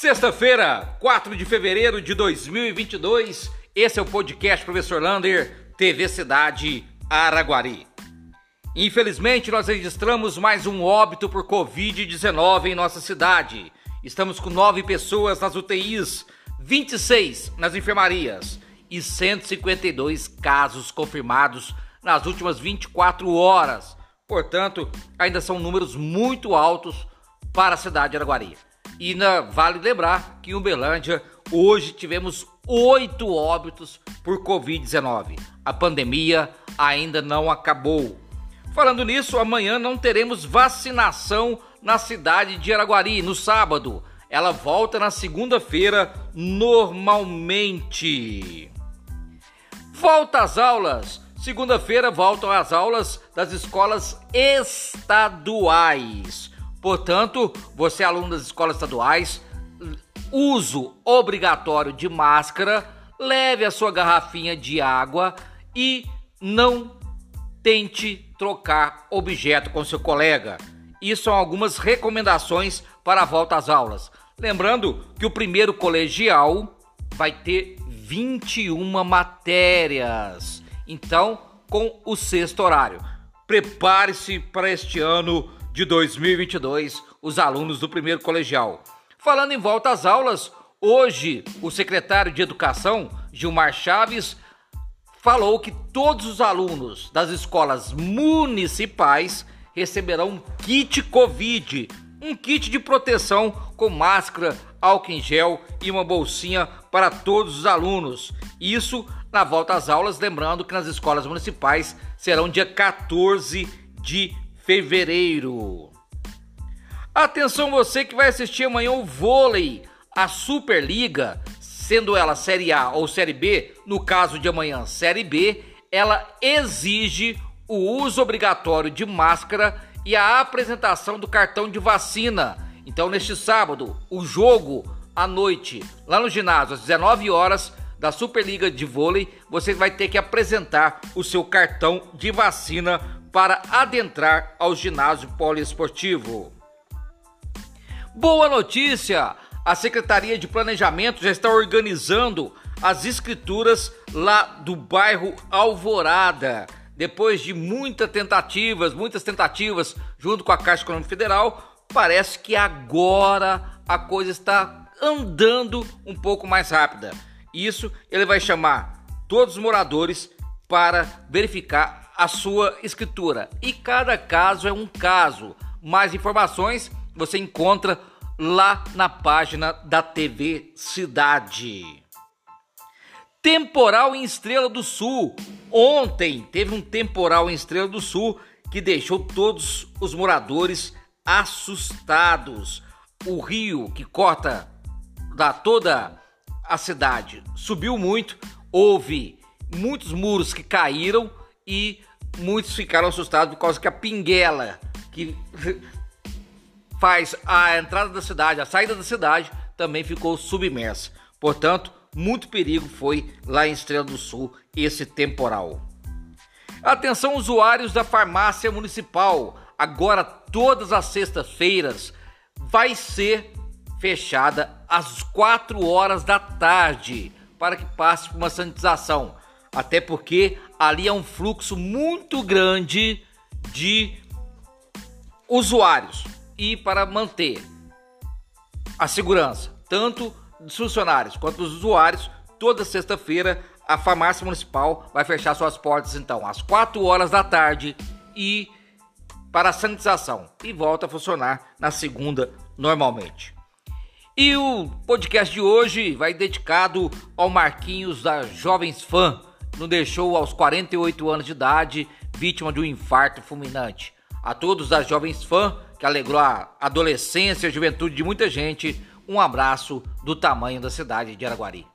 Sexta-feira, 4 de fevereiro de 2022, esse é o podcast Professor Lander, TV Cidade Araguari. Infelizmente, nós registramos mais um óbito por Covid-19 em nossa cidade. Estamos com nove pessoas nas UTIs, 26 nas enfermarias e 152 casos confirmados nas últimas 24 horas. Portanto, ainda são números muito altos para a cidade de Araguari. E na, vale lembrar que em Uberlândia hoje tivemos oito óbitos por Covid-19. A pandemia ainda não acabou. Falando nisso, amanhã não teremos vacinação na cidade de Araguari, no sábado. Ela volta na segunda-feira normalmente. Volta às aulas. Segunda-feira voltam às aulas das escolas estaduais. Portanto, você aluno das escolas estaduais, uso obrigatório de máscara, leve a sua garrafinha de água e não tente trocar objeto com seu colega. Isso são algumas recomendações para a volta às aulas. Lembrando que o primeiro colegial vai ter 21 matérias. Então, com o sexto horário. Prepare-se para este ano de 2022, os alunos do primeiro colegial. Falando em volta às aulas, hoje o secretário de Educação, Gilmar Chaves, falou que todos os alunos das escolas municipais receberão um kit Covid, um kit de proteção com máscara, álcool em gel e uma bolsinha para todos os alunos. Isso na volta às aulas, lembrando que nas escolas municipais serão dia 14 de fevereiro. Atenção você que vai assistir amanhã o vôlei, a Superliga, sendo ela Série A ou Série B, no caso de amanhã Série B, ela exige o uso obrigatório de máscara e a apresentação do cartão de vacina. Então, neste sábado, o jogo à noite, lá no ginásio, às 19 horas, da Superliga de Vôlei, você vai ter que apresentar o seu cartão de vacina para adentrar ao ginásio poliesportivo. Boa notícia! A Secretaria de Planejamento já está organizando as escrituras lá do bairro Alvorada. Depois de muitas tentativas, muitas tentativas junto com a Caixa Econômica Federal, parece que agora a coisa está andando um pouco mais rápida. Isso ele vai chamar todos os moradores para verificar a sua escritura. E cada caso é um caso. Mais informações você encontra lá na página da TV Cidade. Temporal em Estrela do Sul. Ontem teve um temporal em Estrela do Sul que deixou todos os moradores assustados. O rio que corta da toda a cidade subiu muito, houve muitos muros que caíram e muitos ficaram assustados por causa que a pinguela que faz a entrada da cidade, a saída da cidade, também ficou submersa. Portanto, muito perigo foi lá em Estrela do Sul esse temporal. Atenção usuários da farmácia municipal, agora todas as sextas-feiras vai ser fechada às 4 horas da tarde para que passe por uma sanitização. Até porque ali é um fluxo muito grande de usuários. E para manter a segurança, tanto dos funcionários quanto dos usuários, toda sexta-feira a farmácia municipal vai fechar suas portas então às 4 horas da tarde e para a sanitização. E volta a funcionar na segunda normalmente. E o podcast de hoje vai dedicado ao Marquinhos da Jovens Fã, nos deixou aos 48 anos de idade, vítima de um infarto fulminante. A todos das Jovens Fã, que alegrou a adolescência e a juventude de muita gente, um abraço do tamanho da cidade de Araguari.